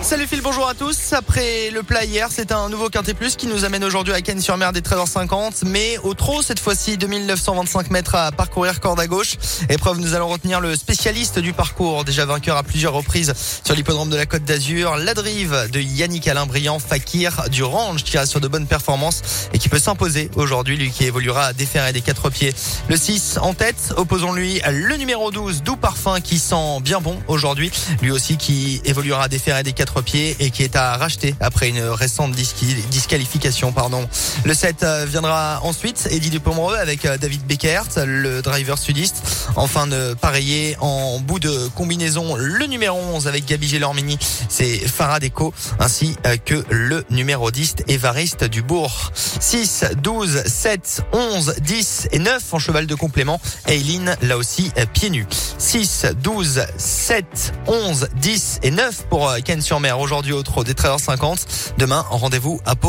Salut Phil, bonjour à tous. Après le plat hier, c'est un nouveau Quintet Plus qui nous amène aujourd'hui à Cannes-sur-Mer des 13h50, mais au trot cette fois-ci 2925 mètres à parcourir corde à gauche. Épreuve, nous allons retenir le spécialiste du parcours, déjà vainqueur à plusieurs reprises sur l'hippodrome de la Côte d'Azur, la drive de Yannick Alain Briand, Fakir du Range qui reste sur de bonnes performances et qui peut s'imposer aujourd'hui, lui qui évoluera à déférer des quatre pieds. Le 6 en tête, opposons-lui le numéro 12, Doux Parfum qui sent bien bon aujourd'hui, lui aussi qui évoluera à déférer des quatre pieds et qui est à racheter après une récente disqualification. Pardon. Le 7 euh, viendra ensuite, Eddie Dupomereux avec euh, David Beckert, le driver sudiste. Enfin de pareiller en bout de combinaison le numéro 11 avec Gabi Gelormini, c'est Farah Deco, ainsi euh, que le numéro 10 Évariste Dubourg. 6, 12, 7, 11, 10 et 9 en cheval de complément. Eileen, là aussi, pieds nus. 6, 12, 7, 11, 10 et 9 pour Ken sur mer aujourd'hui au trot des 13h50. Demain, rendez-vous à Pau.